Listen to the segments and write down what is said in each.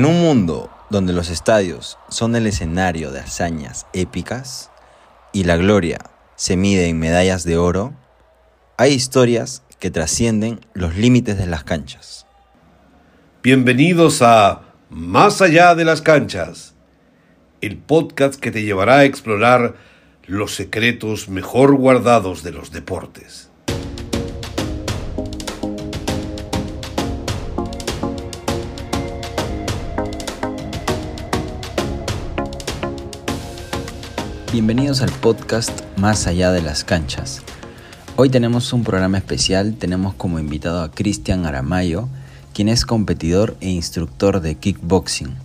En un mundo donde los estadios son el escenario de hazañas épicas y la gloria se mide en medallas de oro, hay historias que trascienden los límites de las canchas. Bienvenidos a Más allá de las canchas, el podcast que te llevará a explorar los secretos mejor guardados de los deportes. Bienvenidos al podcast Más allá de las canchas. Hoy tenemos un programa especial, tenemos como invitado a Cristian Aramayo, quien es competidor e instructor de kickboxing.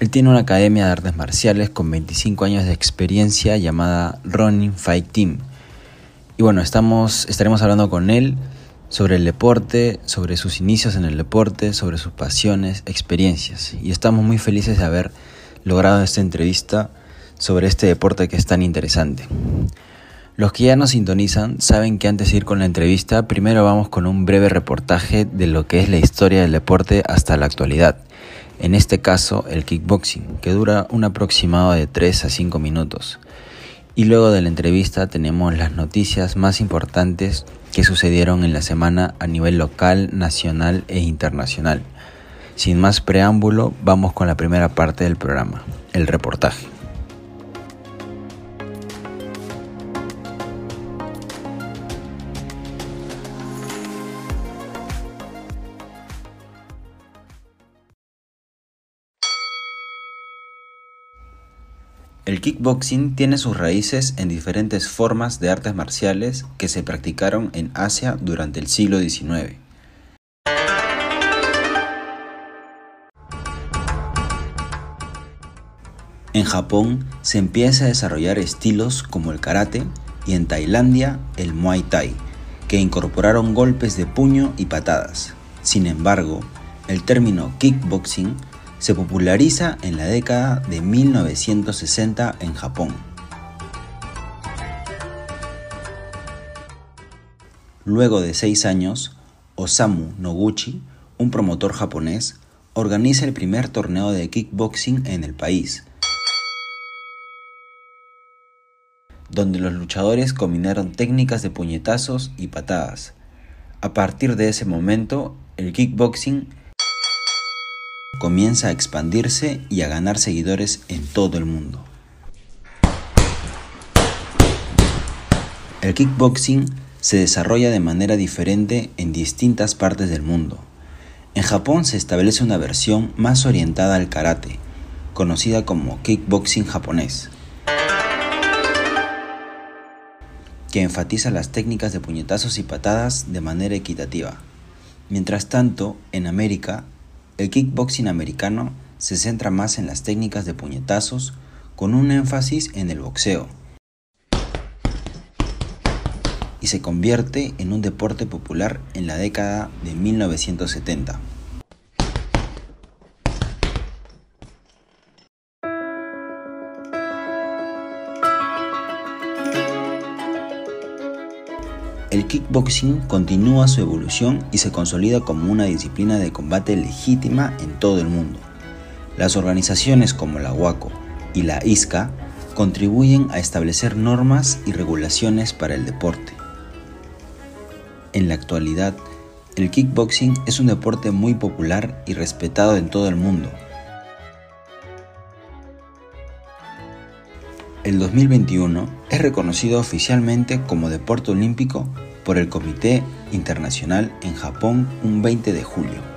Él tiene una academia de artes marciales con 25 años de experiencia llamada Running Fight Team. Y bueno, estamos, estaremos hablando con él sobre el deporte, sobre sus inicios en el deporte, sobre sus pasiones, experiencias. Y estamos muy felices de haber logrado esta entrevista sobre este deporte que es tan interesante. Los que ya nos sintonizan saben que antes de ir con la entrevista, primero vamos con un breve reportaje de lo que es la historia del deporte hasta la actualidad. En este caso, el kickboxing, que dura un aproximado de 3 a 5 minutos. Y luego de la entrevista tenemos las noticias más importantes que sucedieron en la semana a nivel local, nacional e internacional. Sin más preámbulo, vamos con la primera parte del programa, el reportaje. El kickboxing tiene sus raíces en diferentes formas de artes marciales que se practicaron en Asia durante el siglo XIX. En Japón se empieza a desarrollar estilos como el karate y en Tailandia el muay thai, que incorporaron golpes de puño y patadas. Sin embargo, el término kickboxing se populariza en la década de 1960 en Japón. Luego de seis años, Osamu Noguchi, un promotor japonés, organiza el primer torneo de kickboxing en el país, donde los luchadores combinaron técnicas de puñetazos y patadas. A partir de ese momento, el kickboxing comienza a expandirse y a ganar seguidores en todo el mundo. El kickboxing se desarrolla de manera diferente en distintas partes del mundo. En Japón se establece una versión más orientada al karate, conocida como kickboxing japonés, que enfatiza las técnicas de puñetazos y patadas de manera equitativa. Mientras tanto, en América el kickboxing americano se centra más en las técnicas de puñetazos con un énfasis en el boxeo y se convierte en un deporte popular en la década de 1970. Kickboxing continúa su evolución y se consolida como una disciplina de combate legítima en todo el mundo. Las organizaciones como la WACO y la ISCA contribuyen a establecer normas y regulaciones para el deporte. En la actualidad, el kickboxing es un deporte muy popular y respetado en todo el mundo. El 2021 es reconocido oficialmente como deporte olímpico por el Comité Internacional en Japón un 20 de julio.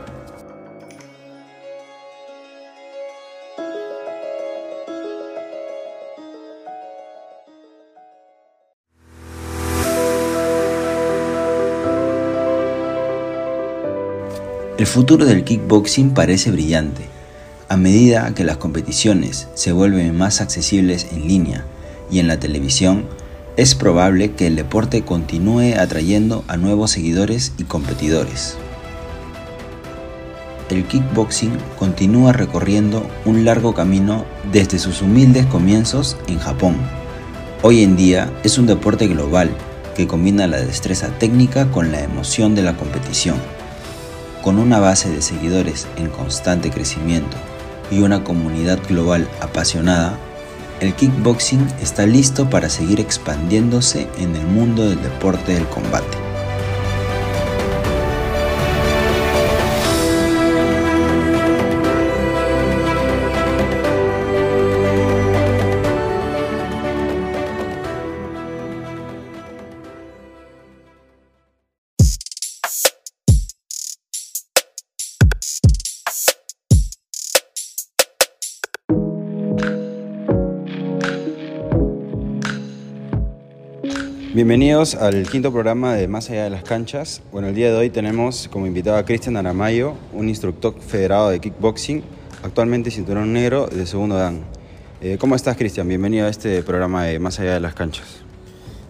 El futuro del kickboxing parece brillante a medida que las competiciones se vuelven más accesibles en línea y en la televisión, es probable que el deporte continúe atrayendo a nuevos seguidores y competidores. El kickboxing continúa recorriendo un largo camino desde sus humildes comienzos en Japón. Hoy en día es un deporte global que combina la destreza técnica con la emoción de la competición. Con una base de seguidores en constante crecimiento y una comunidad global apasionada, el kickboxing está listo para seguir expandiéndose en el mundo del deporte del combate. Bienvenidos al quinto programa de Más allá de las canchas. Bueno, el día de hoy tenemos como invitado a Cristian Aramayo, un instructor federado de kickboxing, actualmente cinturón negro de segundo dan. Eh, ¿Cómo estás, Cristian? Bienvenido a este programa de Más allá de las canchas.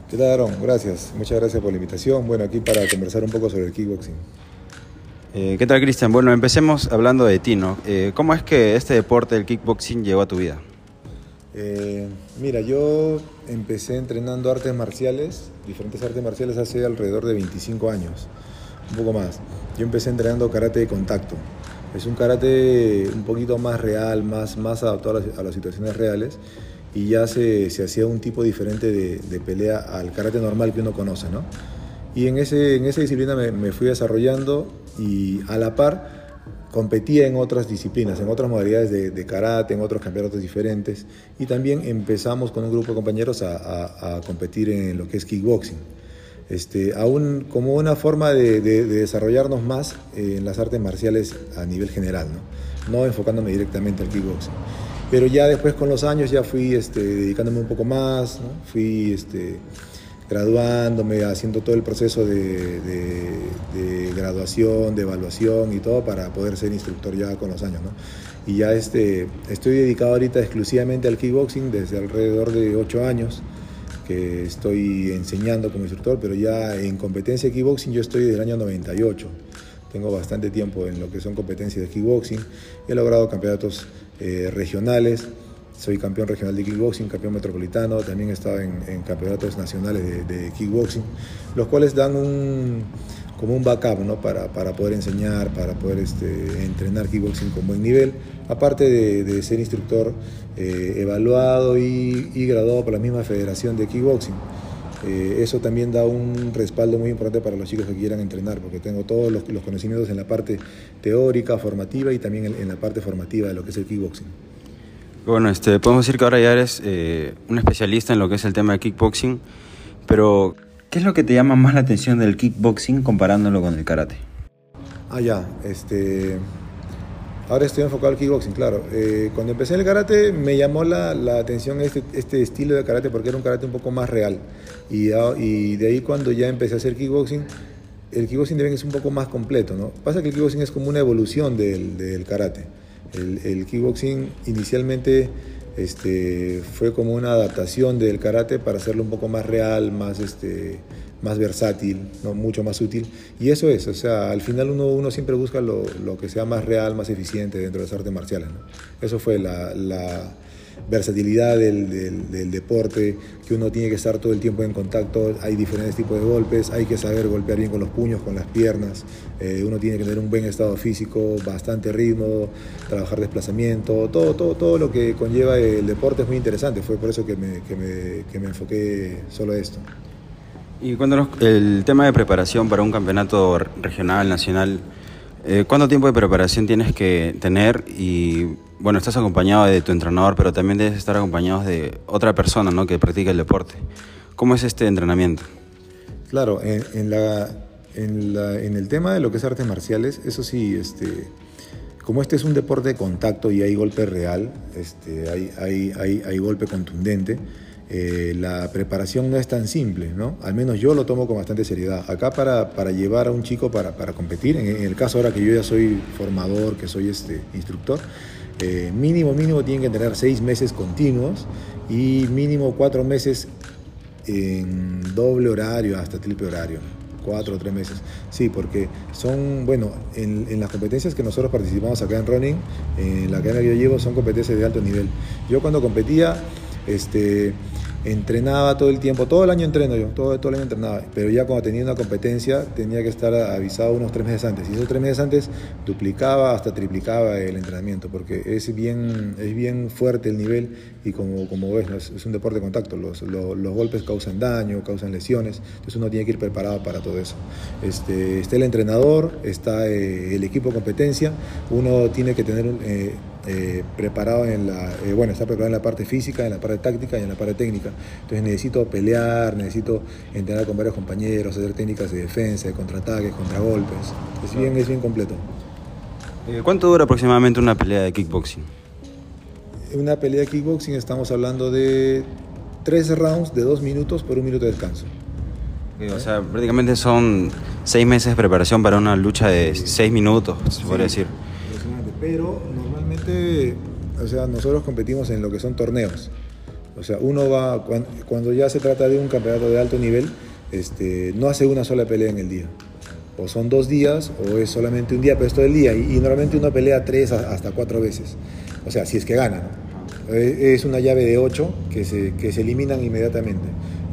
¿Qué tal, Aaron? Gracias. Muchas gracias por la invitación. Bueno, aquí para conversar un poco sobre el kickboxing. Eh, ¿Qué tal, Cristian? Bueno, empecemos hablando de ti, ¿no? Eh, ¿Cómo es que este deporte del kickboxing llegó a tu vida? Mira, yo empecé entrenando artes marciales, diferentes artes marciales hace alrededor de 25 años, un poco más. Yo empecé entrenando karate de contacto. Es un karate un poquito más real, más, más adaptado a las, situaciones reales y ya se, se, hacía un tipo diferente de, de, pelea al karate normal que uno conoce, ¿no? Y en, ese, en esa disciplina me, me fui desarrollando y a la par competía en otras disciplinas, en otras modalidades de, karate, en otros campeonatos diferentes. Y también empezamos con un grupo de compañeros a, competir en lo que es kickboxing. Este, aún como una forma de, desarrollarnos más en las artes marciales a nivel general, ¿no? no enfocándome directamente al kickboxing. Pero ya después con los años ya fui este, dedicándome un poco más, fui este, graduándome, haciendo todo el proceso de, graduación, de evaluación y todo para poder ser instructor ya con los años. ¿no? Y ya este, estoy dedicado ahorita exclusivamente al kickboxing desde alrededor de ocho años que estoy enseñando como instructor, pero ya en competencia de kickboxing yo estoy desde el año 98. Tengo bastante tiempo en lo que son competencias de kickboxing. He logrado campeonatos eh, regionales, soy campeón regional de kickboxing, campeón metropolitano, también he estado en, campeonatos nacionales de, kickboxing, los cuales dan un, como un backup ¿no? para, poder enseñar, para poder este, entrenar kickboxing con buen nivel, aparte de, ser instructor eh, evaluado y, graduado por la misma federación de kickboxing. Eh, eso también da un respaldo muy importante para los chicos que quieran entrenar, porque tengo todos los, conocimientos en la parte teórica, formativa y también en la parte formativa de lo que es el kickboxing. Bueno, este, podemos decir que ahora ya eres eh, un especialista en lo que es el tema de kickboxing, pero ¿qué es lo que te llama más la atención del kickboxing comparándolo con el karate? Ah, ya, este... Ahora estoy enfocado al kickboxing, claro. Eh, cuando empecé el karate me llamó la, atención este, este, estilo de karate porque era un karate un poco más real. Y, y de ahí cuando ya empecé a hacer kickboxing, el kickboxing también es un poco más completo, ¿no? Pasa que el kickboxing es como una evolución del, del karate. El, kickboxing inicialmente este, fue como una adaptación del karate para hacerlo un poco más real, más, este, más versátil, ¿no? mucho más útil. Y eso es, o sea, al final uno, uno siempre busca lo, que sea más real, más eficiente dentro de las artes marciales. Eso fue la, versatilidad del, deporte, que uno tiene que estar todo el tiempo en contacto, hay diferentes tipos de golpes, hay que saber golpear bien con los puños, con las piernas, eh, uno tiene que tener un buen estado físico, bastante ritmo, trabajar desplazamiento, todo, todo, todo lo que conlleva el deporte es muy interesante, fue por eso que me, que me, que me enfoqué solo a esto. Y cuéntanos el tema de preparación para un campeonato regional, nacional, eh, ¿cuánto tiempo de preparación tienes que tener y bueno, estás acompañado de tu entrenador, pero también debes estar acompañado de otra persona ¿no? que practica el deporte. ¿Cómo es este entrenamiento? Claro, en, la, en, el tema de lo que es artes marciales, eso sí, este, como este es un deporte de contacto y hay golpe real, este, hay, hay, hay, hay golpe contundente, eh, la preparación no es tan simple, ¿no? Al menos yo lo tomo con bastante seriedad. Acá para, para llevar a un chico para, para competir, en, en, el caso ahora que yo ya soy formador, que soy este, instructor, eh, mínimo, mínimo tienen que tener seis meses continuos y mínimo cuatro meses en doble horario hasta triple horario. Cuatro o tres meses. Sí, porque son, bueno, en, las competencias que nosotros participamos acá en Running, en la cadena que yo llevo, son competencias de alto nivel. Yo cuando competía, este, entrenaba todo el tiempo, todo el año entreno yo, todo, el año entrenaba, pero ya cuando tenía una competencia tenía que estar avisado unos tres meses antes, y esos tres meses antes duplicaba hasta triplicaba el entrenamiento, porque es bien, es bien fuerte el nivel y como, como ves, es, un deporte de contacto, los, los, golpes causan daño, causan lesiones, entonces uno tiene que ir preparado para todo eso. Este, está el entrenador, está eh, el equipo de competencia, uno tiene que tener. Eh, eh, preparado en la, eh, bueno, está preparado en la parte física, en la parte táctica y en la parte técnica. Entonces necesito pelear, necesito entrenar con varios compañeros, hacer técnicas de defensa, de contraataques, contragolpes. Es bien, es bien completo. Eh, ¿Cuánto dura aproximadamente una pelea de kickboxing? Una pelea de kickboxing estamos hablando de 13 rounds de 2 minutos por un minuto de descanso. o sea, prácticamente son 6 meses de preparación para una lucha de 6 minutos, se podría decir. Pero o sea, nosotros competimos en lo que son torneos. O sea, uno va, cuando, ya se trata de un campeonato de alto nivel, este, no hace una sola pelea en el día. O son dos días o es solamente un día, pero es todo el día. Y, normalmente uno pelea tres hasta cuatro veces. O sea, si es que gana. Es una llave de ocho que se, que se eliminan inmediatamente.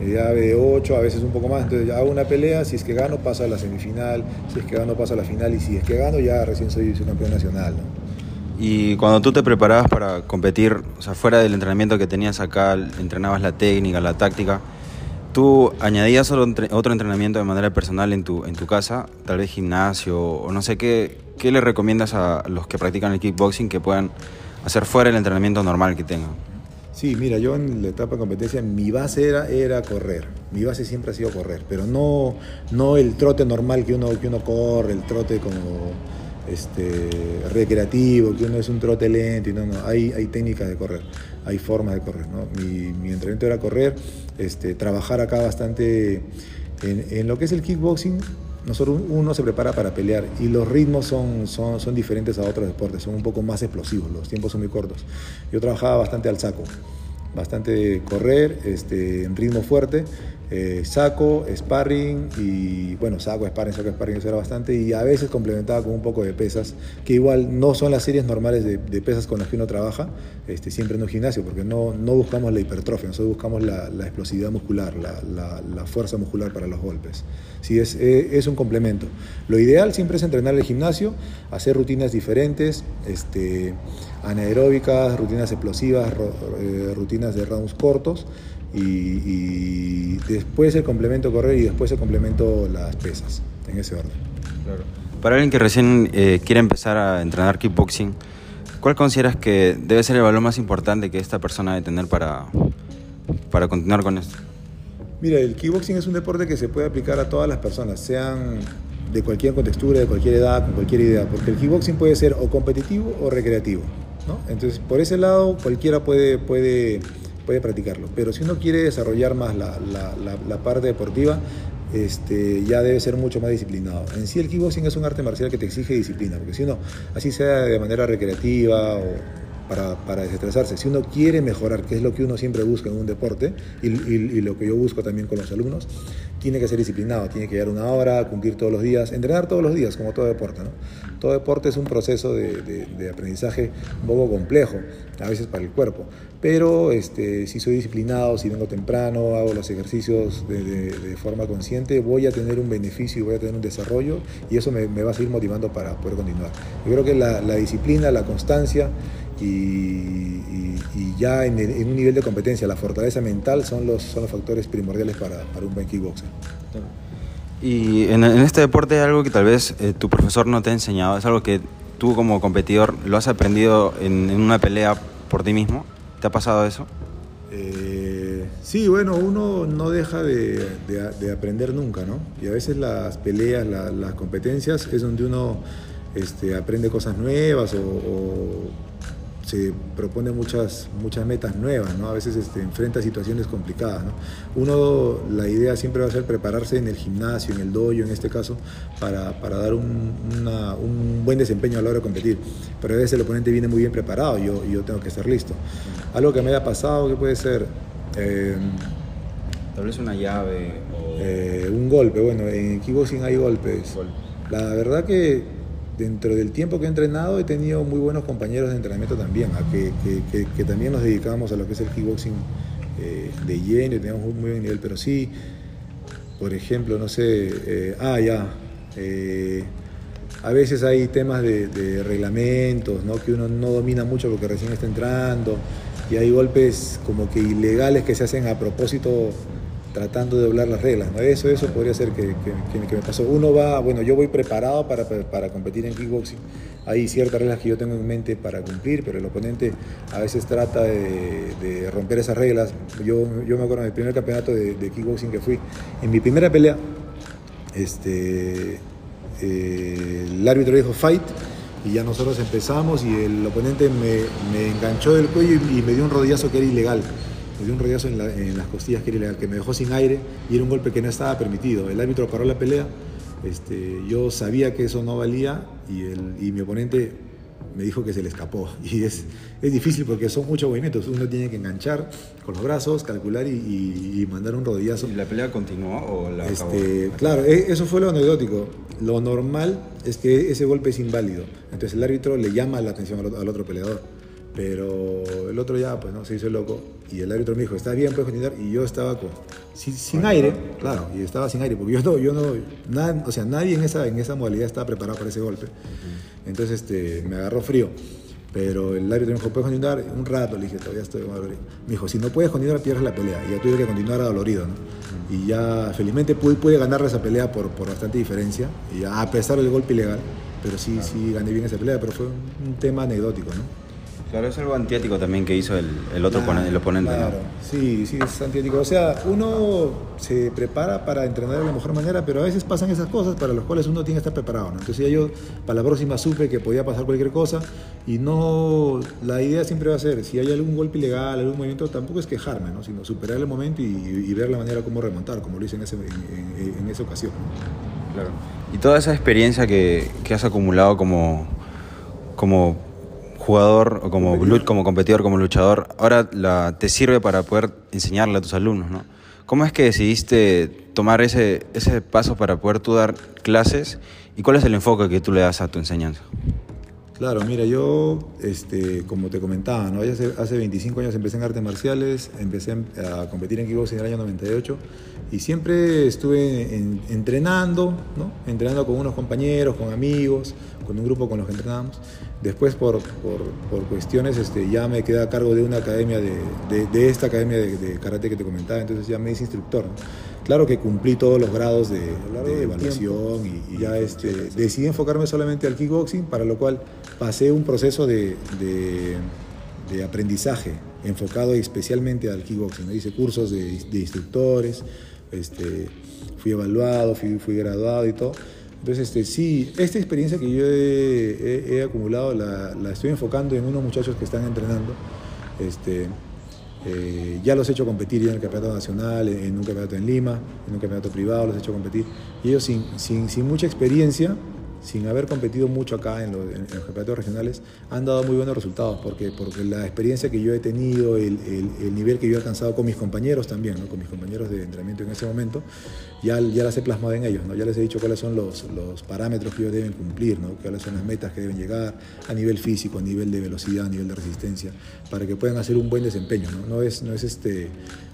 Llave de ocho, a veces un poco más. Entonces hago una pelea, si es que gano paso a la semifinal, si es que gano paso a la final y si es que gano ya recién soy, campeón nacional. Y cuando tú te preparabas para competir, o sea, fuera del entrenamiento que tenías acá, entrenabas la técnica, la táctica, ¿tú añadías otro entrenamiento de manera personal en tu, en tu casa? Tal vez gimnasio o no sé qué, ¿qué le recomiendas a los que practican el kickboxing que puedan hacer fuera el entrenamiento normal que tengan? Sí, mira, yo en la etapa de competencia mi base era, era correr. Mi base siempre ha sido correr, pero no, no el trote normal que uno, que uno corre, el trote como este, recreativo, que uno es un trote lento y no, no, hay, hay técnicas de correr, hay formas de correr, ¿no? Mi, mi entrenamiento era correr, este, trabajar acá bastante en, en, lo que es el kickboxing, nosotros uno se prepara para pelear y los ritmos son, son, son diferentes a otros deportes, son un poco más explosivos, los tiempos son muy cortos. Yo trabajaba bastante al saco, bastante correr, este, en ritmo fuerte, eh, saco, sparring y bueno, saco, sparring, saco, sparring, eso era bastante y a veces complementaba con un poco de pesas, que igual no son las series normales de, pesas con las que uno trabaja, este, siempre en un gimnasio, porque no, no buscamos la hipertrofia, nosotros buscamos la, explosividad muscular, la, fuerza muscular para los golpes. Sí, es, eh, es, un complemento. Lo ideal siempre es entrenar el gimnasio, hacer rutinas diferentes, este, anaeróbicas, rutinas explosivas, eh, rutinas de rounds cortos y, después el complemento correr y después el complemento las pesas, en ese orden. Para alguien que recién eh, quiere empezar a entrenar kickboxing, ¿cuál consideras que debe ser el valor más importante que esta persona debe tener para, para continuar con esto? Mira, el kickboxing es un deporte que se puede aplicar a todas las personas, sean de cualquier contextura, de cualquier edad, con cualquier idea, porque el kickboxing puede ser o competitivo o recreativo. ¿no? Entonces, por ese lado, cualquiera puede, puede puede practicarlo. Pero si uno quiere desarrollar más la, la, parte deportiva, este, ya debe ser mucho más disciplinado. En sí el kickboxing es un arte marcial que te exige disciplina, porque si uno, así sea de manera recreativa o para, para, desestresarse. Si uno quiere mejorar, que es lo que uno siempre busca en un deporte y, y, lo que yo busco también con los alumnos, tiene que ser disciplinado, tiene que llegar una hora, cumplir todos los días, entrenar todos los días, como todo deporte. ¿no? Todo deporte es un proceso de, de, aprendizaje un poco complejo, a veces para el cuerpo, pero este, si soy disciplinado, si vengo temprano, hago los ejercicios de, forma consciente, voy a tener un beneficio y voy a tener un desarrollo y eso me, me va a seguir motivando para poder continuar. Yo creo que la, la disciplina, la constancia, y, ya en, un nivel de competencia, la fortaleza mental son los, son los factores primordiales para, para un buen kickboxer. Y en, este deporte es algo que tal vez eh, tu profesor no te ha enseñado, es algo que tú como competidor lo has aprendido en, una pelea por ti mismo. ¿Te ha pasado eso? Eh, sí, bueno, uno no deja de, de, aprender nunca, ¿no? Y a veces las peleas, las competencias es donde uno este, aprende cosas nuevas o se propone muchas, muchas metas nuevas, ¿no? A veces este, enfrenta situaciones complicadas, ¿no? Uno, la idea siempre va a ser prepararse en el gimnasio, en el dojo, en este caso, para, para dar un, un, buen desempeño a la hora de competir. Pero a veces el oponente viene muy bien preparado y yo, yo tengo que estar listo. Algo que me haya pasado, que puede ser... Eh, Tal vez una llave o... Eh, un golpe, bueno, en kickboxing hay golpes. La verdad que dentro del tiempo que he entrenado he tenido muy buenos compañeros de entrenamiento también, a que, que, que, también nos dedicamos a lo que es el kickboxing eh, de lleno, tenemos un muy buen nivel, pero sí, por ejemplo, no sé, eh, ah, ya, eh, a veces hay temas de, de, reglamentos, ¿no? que uno no domina mucho porque recién está entrando, y hay golpes como que ilegales que se hacen a propósito tratando de doblar las reglas. ¿no? Eso, eso podría ser que, que, me pasó. Uno va, bueno, yo voy preparado para, para, competir en kickboxing. Hay ciertas reglas que yo tengo en mente para cumplir, pero el oponente a veces trata de, romper esas reglas. Yo, yo me acuerdo del primer campeonato de, kickboxing que fui. En mi primera pelea, este, eh, el árbitro dijo fight y ya nosotros empezamos y el oponente me, me enganchó del cuello y me dio un rodillazo que era ilegal me dio un rodillazo en, las costillas que era ilegal, que me dejó sin aire y era un golpe que no estaba permitido. El árbitro paró la pelea, este, yo sabía que eso no valía y, el, y mi oponente me dijo que se le escapó. Y es, es difícil porque son muchos movimientos. Uno tiene que enganchar con los brazos, calcular y, mandar un rodillazo. ¿Y la pelea continuó o la este, Claro, e, eso fue lo anecdótico. Lo normal es que ese golpe es inválido. Entonces el árbitro le llama la atención al otro peleador. Pero el otro ya, pues, ¿no? Se hizo loco. Y el árbitro me dijo, está bien, puedes continuar. Y yo estaba con, sin, aire, claro, y estaba sin aire, porque yo no, yo no, nada, o sea, nadie en esa, en esa modalidad estaba preparado para ese golpe. Entonces, este, me agarró frío. Pero el árbitro me dijo, ¿puedes continuar? Un rato, le dije, todavía estoy dolorido. Me dijo, si no puedes continuar, pierdes la pelea. Y ya tuve que continuar dolorido, ¿no? Y ya, felizmente, pude, pude ganar esa pelea por, por bastante diferencia, y a pesar del golpe ilegal. Pero sí, sí, gané bien esa pelea, pero fue un tema anecdótico, ¿no? Claro, es algo antiético también que hizo el, otro oponente, el oponente. Claro, sí, sí, es antiético. O sea, uno se prepara para entrenar de la mejor manera, pero a veces pasan esas cosas para las cuales uno tiene que estar preparado. ¿no? Entonces ya yo para la próxima supe que podía pasar cualquier cosa y no, la idea siempre va a ser, si hay algún golpe ilegal, algún movimiento, tampoco es quejarme, ¿no? sino superar el momento y, ver la manera cómo remontar, como lo hice en, ese, en, esa ocasión. Claro. Y toda esa experiencia que, que has acumulado como, como jugador o como, como competidor, como luchador, ahora la, te sirve para poder enseñarle a tus alumnos, ¿no? ¿Cómo es que decidiste tomar ese, ese paso para poder tú dar clases y cuál es el enfoque que tú le das a tu enseñanza? Claro, mira, yo, este, como te comentaba, ¿no? hace, hace 25 años empecé en artes marciales, empecé a competir en kickboxing en el año 98 y siempre estuve entrenando, ¿no? entrenando con unos compañeros, con amigos, con un grupo con los que entrenábamos. Después, por, por, cuestiones, este, ya me quedé a cargo de una academia, de, de, esta academia de, karate que te comentaba, entonces ya me hice instructor. Claro que cumplí todos los grados de, evaluación y, ya este, decidí enfocarme solamente al kickboxing, para lo cual pasé un proceso de, aprendizaje enfocado especialmente al kickboxing. Hice cursos de, instructores, este, fui evaluado, fui, fui graduado y todo. Entonces, este, sí, esta experiencia que yo he, acumulado la, estoy enfocando en unos muchachos que están entrenando. Este, eh, ya los he hecho competir en el campeonato nacional, en un campeonato en Lima, en un campeonato privado, los he hecho competir. Y ellos sin, sin, sin mucha experiencia, sin haber competido mucho acá en, los campeonatos regionales, han dado muy buenos resultados, porque, porque la experiencia que yo he tenido, el, el, nivel que yo he alcanzado con mis compañeros también, ¿no? con mis compañeros de entrenamiento en ese momento, ya, ya las he plasmado en ellos, ¿no? ya les he dicho cuáles son los, los parámetros que ellos deben cumplir, ¿no? cuáles son las metas que deben llegar a nivel físico, a nivel de velocidad, a nivel de resistencia, para que puedan hacer un buen desempeño. No, es, no es este,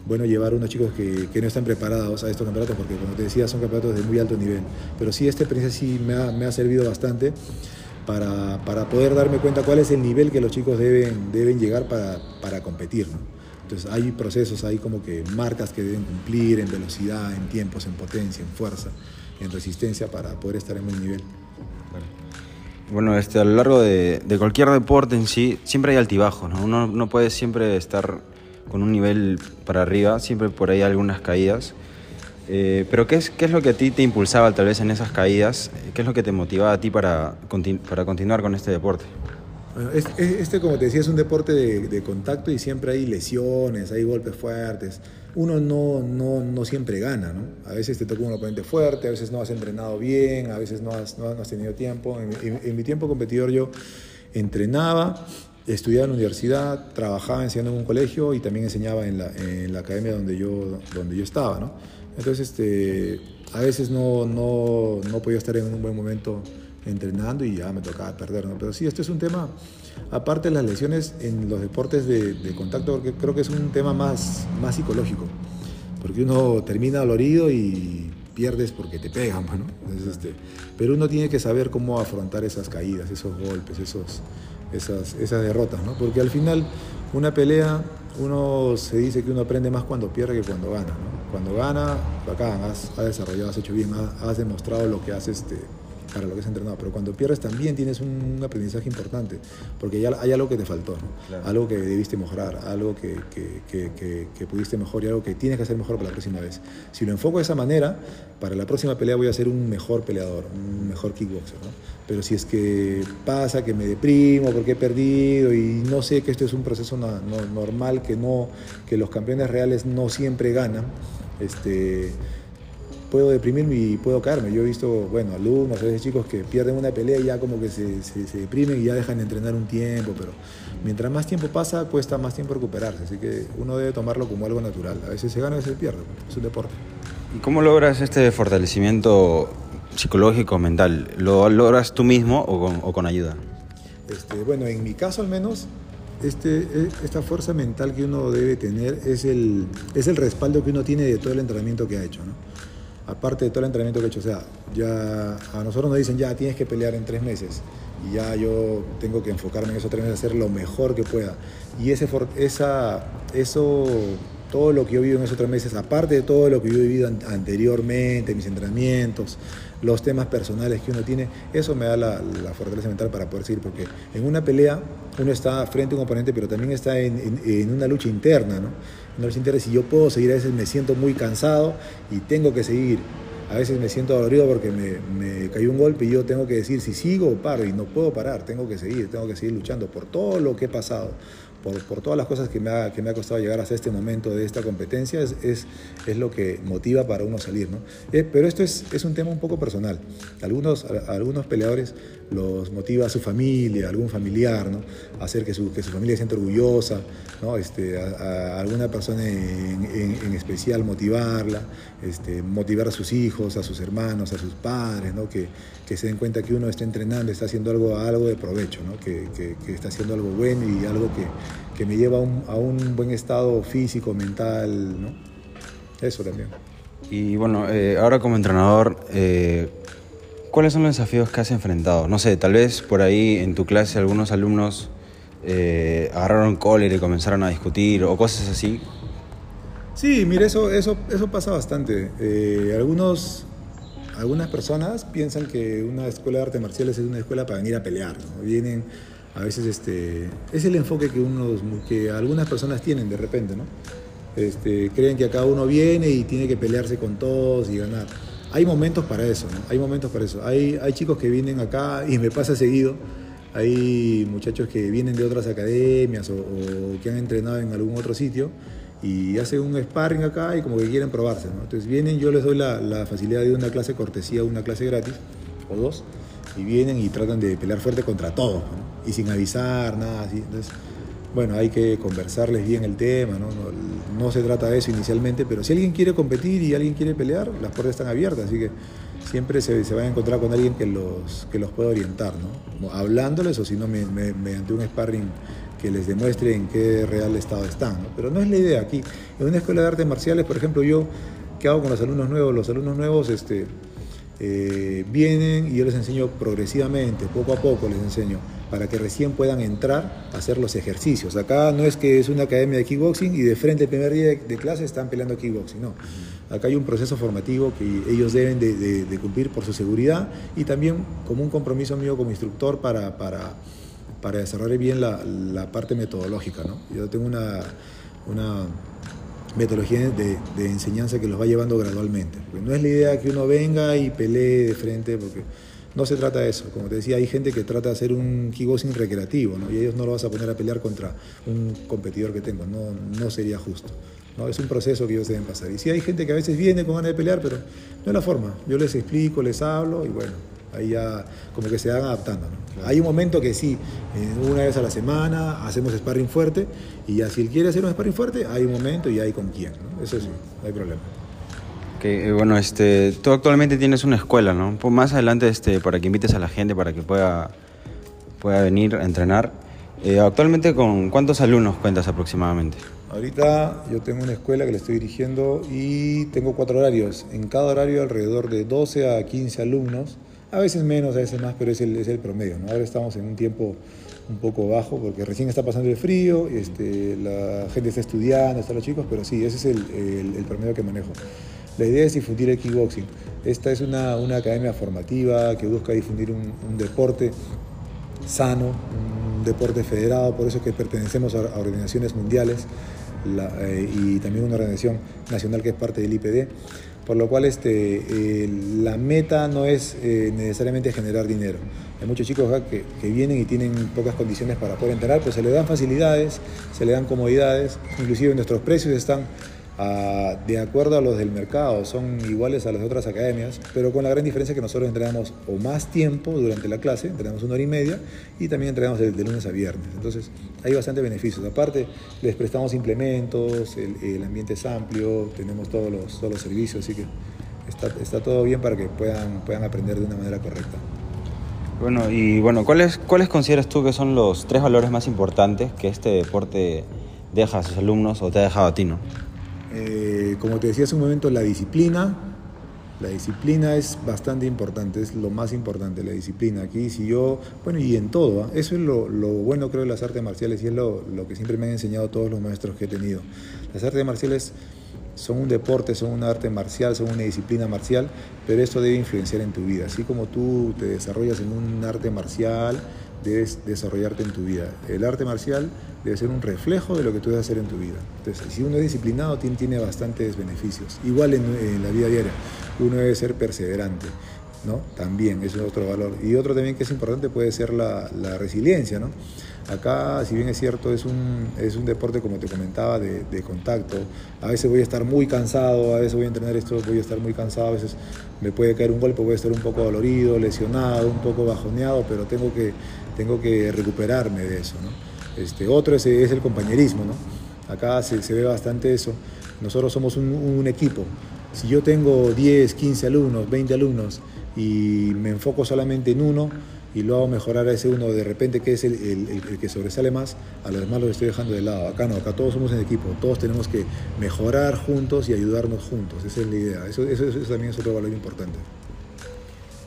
bueno llevar unos chicos que, que, no están preparados a estos campeonatos, porque como te decía, son campeonatos de muy alto nivel, pero sí esta experiencia sí me ha, me ha servido bastante para, para, poder darme cuenta cuál es el nivel que los chicos deben, deben llegar para, para competir. Entonces hay procesos, hay como que marcas que deben cumplir en velocidad, en tiempos, en potencia, en fuerza, en resistencia para poder estar en buen nivel. Bueno, este, a lo largo de, de, cualquier deporte en sí, siempre hay altibajos, ¿no? Uno no puede siempre estar con un nivel para arriba, siempre por ahí algunas caídas. Eh, pero ¿qué es, ¿qué es lo que a ti te impulsaba tal vez en esas caídas? ¿Qué es lo que te motivaba a ti para, para continuar con este deporte? Bueno, este, como te decía, es un deporte de, contacto y siempre hay lesiones, hay golpes fuertes. Uno no, no, no, siempre gana, ¿no? A veces te toca un oponente fuerte, a veces no has entrenado bien, a veces no has, no has tenido tiempo. En, mi tiempo competidor yo entrenaba, estudiaba en la universidad, trabajaba enseñando en un colegio y también enseñaba en la, en la academia donde yo, donde yo estaba, ¿no? Entonces, este, a veces no, no, no podía estar en un buen momento entrenando y ya me tocaba perder, ¿no? Pero sí, este es un tema, aparte de las lesiones en los deportes de, de contacto, porque creo que es un tema más, más psicológico, porque uno termina dolorido y pierdes porque te pegan, ¿no? Entonces, este, pero uno tiene que saber cómo afrontar esas caídas, esos golpes, esos, esas, esas derrotas, ¿no? Porque al final una pelea, uno se dice que uno aprende más cuando pierde que cuando gana, ¿no? Cuando gana, bacán, has, has desarrollado, has hecho bien, has, has demostrado lo que haces este, para lo que has entrenado. Pero cuando pierdes también tienes un, aprendizaje importante, porque ya hay algo que te faltó, ¿no? Claro. algo que debiste mejorar, algo que, que, que, que, pudiste mejor y algo que tienes que hacer mejor para la próxima vez. Si lo enfoco de esa manera, para la próxima pelea voy a ser un mejor peleador, un mejor kickboxer. ¿no? Pero si es que pasa que me deprimo porque he perdido y no sé que esto es un proceso no- normal, que, no, que los campeones reales no siempre ganan, este, puedo deprimirme y puedo caerme. Yo he visto, bueno, alumnos, a veces chicos que pierden una pelea y ya como que se, se, se deprimen y ya dejan de entrenar un tiempo, pero mientras más tiempo pasa, cuesta más tiempo recuperarse. Así que uno debe tomarlo como algo natural. A veces se gana, a veces se pierde. Es un deporte. ¿Y cómo logras este fortalecimiento psicológico, mental? ¿Lo logras tú mismo o con, o con ayuda? Este, bueno, en mi caso al menos, este, eh, esta fuerza mental que uno debe tener es el, es el respaldo que uno tiene de todo el entrenamiento que ha hecho. ¿no? Aparte de todo el entrenamiento que ha hecho, o sea, ya a nosotros nos dicen, ya tienes que pelear en tres meses. Y ya yo tengo que enfocarme en esos tres meses, hacer lo mejor que pueda. Y ese, esa, eso, todo lo que yo vivo en esos tres meses, aparte de todo lo que yo he vivido an- anteriormente, mis entrenamientos, los temas personales que uno tiene, eso me da la, fortaleza mental para poder seguir, porque en una pelea uno está frente a un oponente, pero también está en, en- en una lucha interna, ¿no? Una lucha interna, si yo puedo seguir, a veces me siento muy cansado y tengo que seguir. A veces me siento dolorido porque me, me cayó un golpe y yo tengo que decir si sigo o paro y no puedo parar, tengo que seguir, tengo que seguir luchando por todo lo que he pasado, por, por todas las cosas que me, ha, que me ha costado llegar hasta este momento de esta competencia, es, es, es lo que motiva para uno salir. ¿no? Eh, pero esto es, es un tema un poco personal. Algunos, a, a algunos peleadores los motiva su familia, algún familiar, ¿no? hacer que su, que su familia se sienta orgullosa, ¿no? este, a, a alguna persona en, en- en especial motivarla, este, motivar a sus hijos, a sus hermanos, a sus padres, ¿no? que, que se den cuenta que uno está entrenando, está haciendo algo, algo de provecho, ¿no? que, que- que está haciendo algo bueno y algo que, que me lleva a un, a un buen estado físico, mental, ¿no? Eso también. Y bueno, eh, ahora como entrenador, eh, ¿cuáles son los desafíos que has enfrentado? No sé, tal vez por ahí en tu clase algunos alumnos eh, agarraron cólera y comenzaron a discutir o cosas así. Sí, mire, eso, eso, eso pasa bastante. Eh, algunos, algunas personas piensan que una escuela de artes marciales es una escuela para venir a pelear. ¿no? Vienen, a veces, este, es el enfoque que, unos, que algunas personas tienen de repente, ¿no? Este, creen que acá uno viene y tiene que pelearse con todos y ganar. Hay momentos para eso, ¿no? Hay momentos para eso. Hay, hay chicos que vienen acá y me pasa seguido. Hay muchachos que vienen de otras academias o, o que han entrenado en algún otro sitio y hacen un sparring acá y como que quieren probarse. ¿no? Entonces vienen, yo les doy la, la facilidad de una clase cortesía, una clase gratis o dos y vienen y tratan de pelear fuerte contra todos ¿no? Y sin avisar, nada así. Entonces, bueno, hay que conversarles bien el tema, ¿no? No, se trata de eso inicialmente, pero si alguien quiere competir y alguien quiere pelear, las puertas están abiertas, así que siempre se, se van a encontrar con alguien que los, que los pueda orientar, ¿no? Hablándoles o si no, me- me- mediante un sparring que les demuestre en qué real estado están, ¿no? Pero no es la idea aquí. En una escuela de artes marciales, por ejemplo, yo, ¿qué hago con los alumnos nuevos? Los alumnos nuevos, este, eh, vienen y yo les enseño progresivamente, poco a poco les enseño, para que recién puedan entrar a hacer los ejercicios. Acá no es que es una academia de kickboxing y de frente el primer día de, de clase están peleando kickboxing, no. Acá hay un proceso formativo que ellos deben de, de- de cumplir por su seguridad y también como un compromiso mío como instructor para, para, para desarrollar bien la, la parte metodológica. ¿no? Yo tengo una, una metodología de, de enseñanza que los va llevando gradualmente. Porque no es la idea que uno venga y pelee de frente, porque no se trata de eso. Como te decía, hay gente que trata de hacer un kickboxing recreativo, ¿no? y ellos no lo vas a poner a pelear contra un competidor que tengo, no, no sería justo. ¿no? Es un proceso que ellos deben pasar. Y sí hay gente que a veces viene con ganas de pelear, pero no es la forma. Yo les explico, les hablo y bueno, ahí ya como que se van adaptando. ¿no? Hay un momento que sí, eh, una vez a la semana hacemos sparring fuerte y ya si él quiere hacer un sparring fuerte, hay un momento y hay con quién. ¿no? Eso sí, no hay problema. Que, eh, bueno, este, tú actualmente tienes una escuela, ¿no? Pues más adelante, este, para que invites a la gente, para que pueda, venir a entrenar. Eh, actualmente, ¿con cuántos alumnos cuentas aproximadamente? Ahorita yo tengo una escuela que le estoy dirigiendo y tengo cuatro horarios. En cada horario alrededor de 12 a 15 alumnos, a veces menos, a veces más, pero es el, es el promedio. ¿no? Ahora estamos en un tiempo un poco bajo porque recién está pasando el frío, este, la gente está estudiando, están los chicos, pero sí, ese es el promedio que manejo. La idea es difundir el kickboxing. Esta es una, una academia formativa que busca difundir un, un, deporte sano, un deporte federado, por eso que pertenecemos a, a organizaciones mundiales la, eh, y también una organización nacional que es parte del IPD, por lo cual este, eh, la meta no es eh, necesariamente generar dinero. Hay muchos chicos que, que, vienen y tienen pocas condiciones para poder entrenar, pero se les dan facilidades, se les dan comodidades, inclusive nuestros precios están de acuerdo a los del mercado, son iguales a las otras academias, pero con la gran diferencia que nosotros entrenamos o más tiempo durante la clase, entrenamos una hora y media y también entrenamos de, de lunes a viernes. Entonces hay bastante beneficios. Aparte, les prestamos implementos, el, el ambiente es amplio, tenemos todos los, todos los servicios, así que está, está todo bien para que puedan, puedan aprender de una manera correcta. Bueno, y bueno, ¿cuáles, ¿cuáles consideras tú que son los tres valores más importantes que este deporte deja a sus alumnos o te ha dejado a ti, no? Eh, como te decía hace un momento, la disciplina. La disciplina es bastante importante, es lo más importante, la disciplina. Aquí, si yo, bueno, y en todo, ¿eh? eso es lo, lo, bueno, creo, de las artes marciales y es lo, lo, que siempre me han enseñado todos los maestros que he tenido. Las artes marciales son un deporte, son una arte marcial, son una disciplina marcial, pero esto debe influenciar en tu vida. Así como tú te desarrollas en un arte marcial, debes desarrollarte en tu vida. El arte marcial debe ser un reflejo de lo que tú debes hacer en tu vida. Entonces, si uno es disciplinado, tiene, tiene bastantes beneficios. Igual en, la vida diaria, uno debe ser perseverante, ¿no? También, eso es otro valor. Y otro también que es importante puede ser la, la resiliencia, ¿no? Acá, si bien es cierto, es un, es un deporte, como te comentaba, de, contacto. A veces voy a estar muy cansado, a veces voy a entrenar esto, voy a estar muy cansado, a veces me puede caer un golpe, voy a estar un poco dolorido, lesionado, un poco bajoneado, pero tengo que, tengo que recuperarme de eso. Este, otro es, el compañerismo. ¿no? Acá se, ve bastante eso. Nosotros somos un, equipo. Si yo tengo 10, 15 alumnos, 20 alumnos y me enfoco solamente en uno, y lo hago mejorar a ese uno de repente que es el, que sobresale más, a los demás los estoy dejando de lado. Acá no, acá todos somos en equipo, todos tenemos que mejorar juntos y ayudarnos juntos, esa es la idea, eso, eso, eso también es otro valor importante.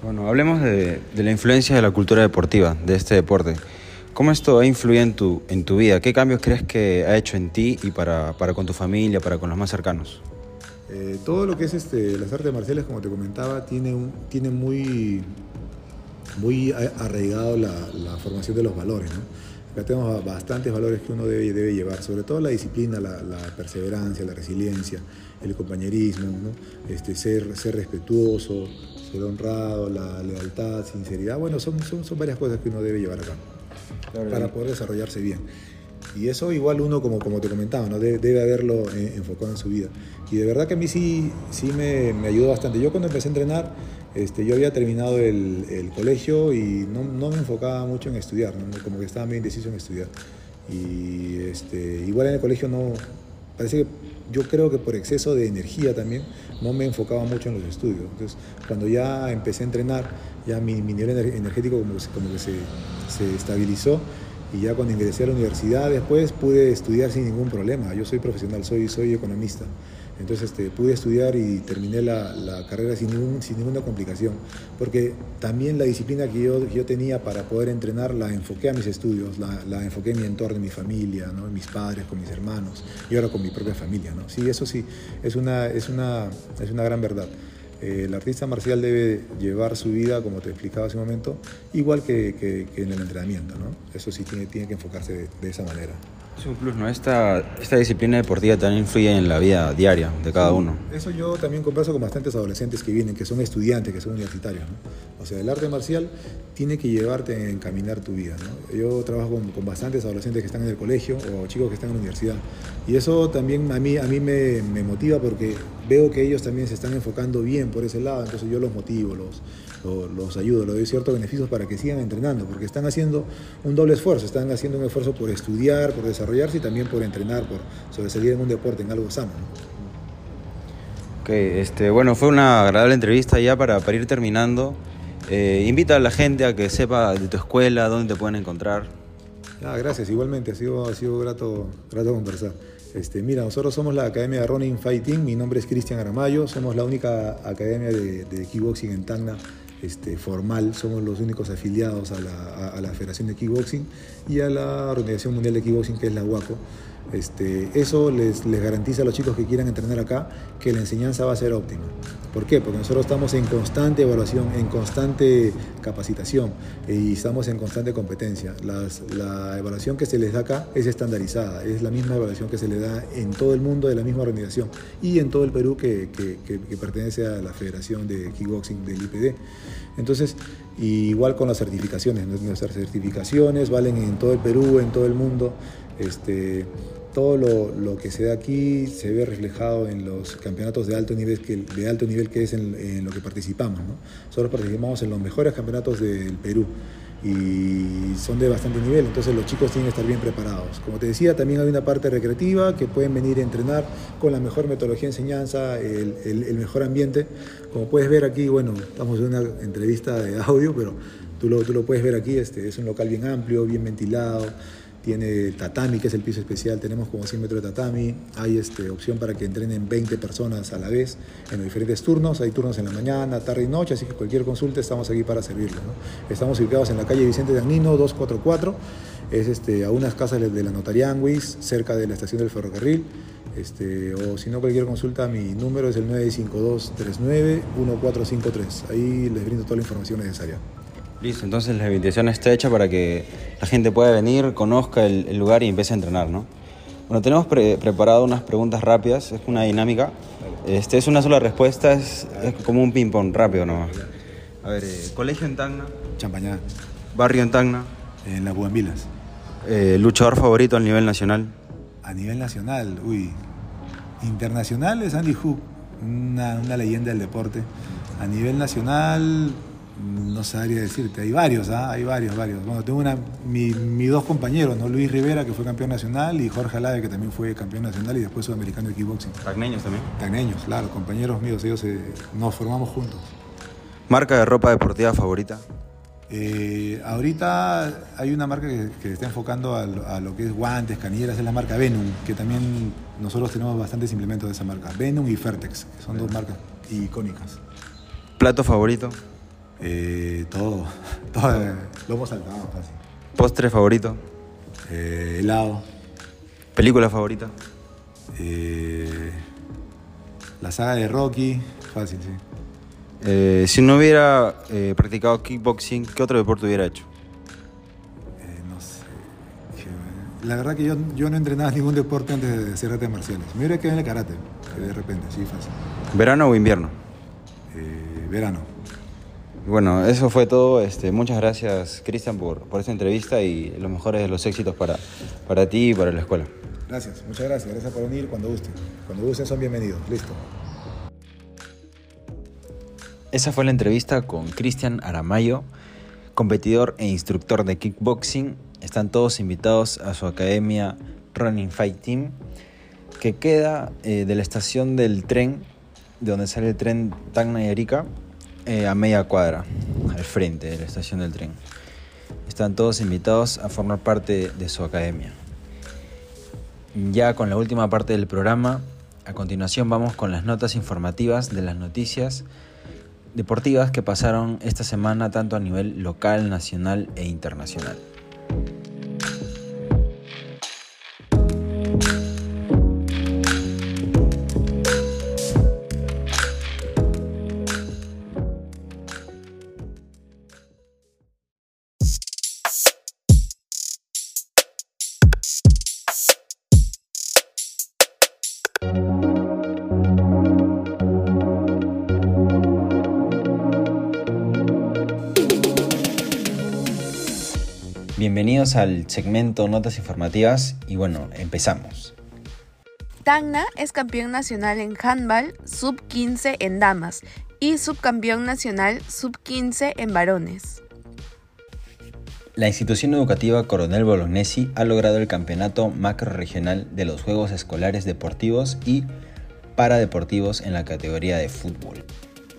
Bueno, hablemos de, la influencia de la cultura deportiva, de este deporte. ¿Cómo esto ha influido en tu, en tu vida? ¿Qué cambios crees que ha hecho en ti y para, para con tu familia, para con los más cercanos? Eh, todo lo que es este, las artes marciales, como te comentaba, tiene, un, tiene muy, muy arraigado la, la, formación de los valores. ¿no? Acá tenemos bastantes valores que uno debe, debe llevar, sobre todo la disciplina, la, la perseverancia, la resiliencia, el compañerismo, ¿no? este, ser, ser respetuoso, ser honrado, la lealtad, sinceridad. Bueno, son, son, son varias cosas que uno debe llevar acá claro, para poder desarrollarse bien. Y eso igual uno, como, como te comentaba, ¿no? debe, debe haberlo eh, enfocado en su vida. Y de verdad que a mí sí, sí me, me ayudó bastante. Yo cuando empecé a entrenar, este, yo había terminado el, el colegio y no, no, me enfocaba mucho en estudiar, ¿no? como que estaba muy indeciso en estudiar. Y este, igual en el colegio no, parece que yo creo que por exceso de energía también no me enfocaba mucho en los estudios. Entonces, cuando ya empecé a entrenar, ya mi, mi nivel energético como, como que se, se estabilizó y ya cuando ingresé a la universidad después pude estudiar sin ningún problema. Yo soy profesional, soy, soy economista. Entonces este, pude estudiar y terminé la, la carrera sin, ningún, sin, ninguna complicación, porque también la disciplina que yo, yo, tenía para poder entrenar la enfoqué a mis estudios, la, la enfoqué en mi entorno, en mi familia, ¿no? en mis padres, con mis hermanos y ahora con mi propia familia. ¿no? Sí, eso sí, es una, es una, es una gran verdad. Eh, el artista marcial debe llevar su vida, como te explicaba hace un momento, igual que, que, que en el entrenamiento. ¿no? Eso sí tiene, tiene que enfocarse de, de esa manera. Es un plus, ¿no? Esta, esta disciplina deportiva también influye en la vida diaria de cada sí, uno. Eso yo también converso con bastantes adolescentes que vienen, que son estudiantes, que son universitarios. ¿no? O sea, el arte marcial tiene que llevarte a encaminar tu vida. ¿no? Yo trabajo con, con, bastantes adolescentes que están en el colegio o chicos que están en la universidad. Y eso también a mí, a mí me, me motiva porque veo que ellos también se están enfocando bien por ese lado, entonces yo los motivo, los, los, los ayudo, les doy ciertos beneficios para que sigan entrenando, porque están haciendo un doble esfuerzo, están haciendo un esfuerzo por estudiar, por desarrollarse y también por entrenar, por sobresalir en un deporte, en algo sano. ¿no? Ok, este, bueno, fue una agradable entrevista ya para, para ir terminando. Eh, invita a la gente a que sepa de tu escuela, dónde te pueden encontrar. Ah, gracias, igualmente, ha sido, ha sido grato, grato conversar. Este, mira, nosotros somos la Academia de Running Fighting, mi nombre es Cristian Aramayo, somos la única academia de, de kickboxing en Tacna este, formal, somos los únicos afiliados a la, Federación de Kickboxing y a la Organización Mundial de Kickboxing que es la UACO. Este, eso les, garantiza a los chicos que quieran entrenar acá que la enseñanza va a ser óptima. ¿Por qué? Porque nosotros estamos en constante evaluación, en constante capacitación y estamos en constante competencia. La evaluación que se les da acá es estandarizada, es la misma evaluación que se le da en todo el mundo de la misma organización y en todo el Perú que pertenece a la Federación de Kickboxing del IPD. Entonces, igual con las certificaciones, nuestras certificaciones valen en todo el Perú, en todo el mundo. Este, todo lo, lo, que se da aquí se ve reflejado en los campeonatos de alto nivel que, de alto nivel que es en, en lo que participamos. ¿no? Nosotros participamos en los mejores campeonatos del Perú y son de bastante nivel, entonces los chicos tienen que estar bien preparados. Como te decía, también hay una parte recreativa que pueden venir a entrenar con la mejor metodología de enseñanza, el, el, el mejor ambiente. Como puedes ver aquí, bueno, estamos en una entrevista de audio, pero tú lo, tú lo puedes ver aquí, este, es un local bien amplio, bien ventilado tiene tatami, que es el piso especial, tenemos como 100 metros de tatami, hay este, opción para que entrenen 20 personas a la vez en los diferentes turnos, hay turnos en la mañana, tarde y noche, así que cualquier consulta estamos aquí para servirlo. ¿no? Estamos ubicados en la calle Vicente de Agnino, 244, es este, a unas casas de la Notaría Anguis, cerca de la estación del ferrocarril, este, o si no cualquier consulta, mi número es el 952-39-1453, ahí les brindo toda la información necesaria. Listo, entonces la invitación está hecha para que la gente pueda venir, conozca el, el lugar y empiece a entrenar, ¿no? Bueno, tenemos pre preparado unas preguntas rápidas, es una dinámica. Este es una sola respuesta, es, es como un ping-pong rápido nomás. A ver, eh, colegio en Tacna. Champañá. Barrio en Tacna. En las Bugambilas. Eh, luchador favorito a nivel nacional. A nivel nacional, uy. Internacional es Andy Hook, una, una leyenda del deporte. A nivel nacional, no sabría decirte, hay varios, ¿eh? hay varios, varios. Bueno, tengo una, mi, mis dos compañeros, ¿no? Luis Rivera, que fue campeón nacional, y Jorge Alade, que también fue campeón nacional y después sudamericano de kickboxing. ¿Tacneños también? Tacneños, claro, compañeros míos, ellos eh, nos formamos juntos. ¿Marca de ropa deportiva favorita? Eh, ahorita hay una marca que, que está enfocando a lo, a lo, que es guantes, canilleras, es la marca Venom, que también nosotros tenemos bastantes implementos de esa marca. Venom y Fertex, que son dos marcas icónicas. ¿Plato favorito? Eh, todo, todo eh, lo hemos saltado fácil. ¿Postre favorito? Eh, helado. ¿Película favorita? Eh, la saga de Rocky, fácil, sí. Eh, si no hubiera practicado kickboxing, ¿qué otro deporte hubiera hecho? no sé. La verdad que yo, yo no entrenaba ningún deporte antes de hacer artes marciales. Me hubiera quedado en el karate, de repente, sí, fácil. ¿Verano o invierno? verano. Bueno, eso fue todo. Este, muchas gracias, Cristian, por, por esta entrevista y los mejores de los éxitos para, para ti y para la escuela. Gracias, muchas gracias. Gracias por venir cuando gusten. Cuando gusten son bienvenidos. Listo. Esa fue la entrevista con Cristian Aramayo, competidor e instructor de kickboxing. Están todos invitados a su academia Running Fight Team, que queda eh, de la estación del tren, de donde sale el tren Tacna y Arica, eh, a media cuadra, al frente de la estación del tren. Están todos invitados a formar parte de su academia. Ya con la última parte del programa, a continuación vamos con las notas informativas de las noticias deportivas que pasaron esta semana tanto a nivel local, nacional e internacional. Bienvenidos al segmento Notas Informativas y bueno, empezamos. Tacna es campeón nacional en handball, sub 15 en damas y subcampeón nacional sub 15 en varones. La institución educativa Coronel Bolognesi ha logrado el campeonato macro regional de los Juegos Escolares Deportivos y paradeportivos en la categoría de fútbol.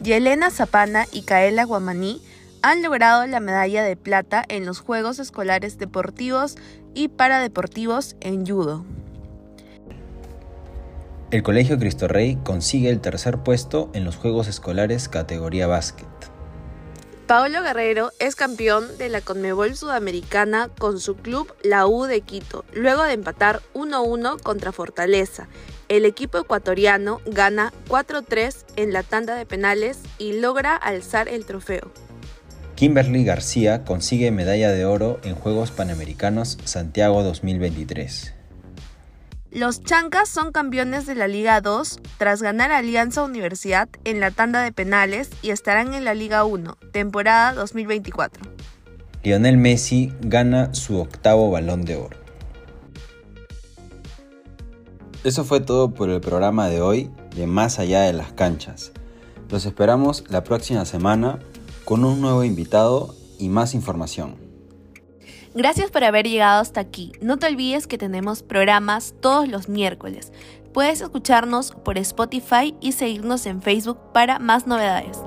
Yelena Zapana y Kaela Guamaní han logrado la medalla de plata en los Juegos Escolares Deportivos y Paradeportivos en judo. El Colegio Cristo Rey consigue el tercer puesto en los Juegos Escolares categoría básquet. Paolo Guerrero es campeón de la Conmebol Sudamericana con su club La U de Quito, luego de empatar 1-1 contra Fortaleza. El equipo ecuatoriano gana 4-3 en la tanda de penales y logra alzar el trofeo. Kimberly García consigue medalla de oro en Juegos Panamericanos Santiago 2023. Los Chancas son campeones de la Liga 2 tras ganar a Alianza Universidad en la tanda de penales y estarán en la Liga 1, temporada 2024. Lionel Messi gana su octavo balón de oro. Eso fue todo por el programa de hoy de Más allá de las canchas. Los esperamos la próxima semana con un nuevo invitado y más información. Gracias por haber llegado hasta aquí. No te olvides que tenemos programas todos los miércoles. Puedes escucharnos por Spotify y seguirnos en Facebook para más novedades.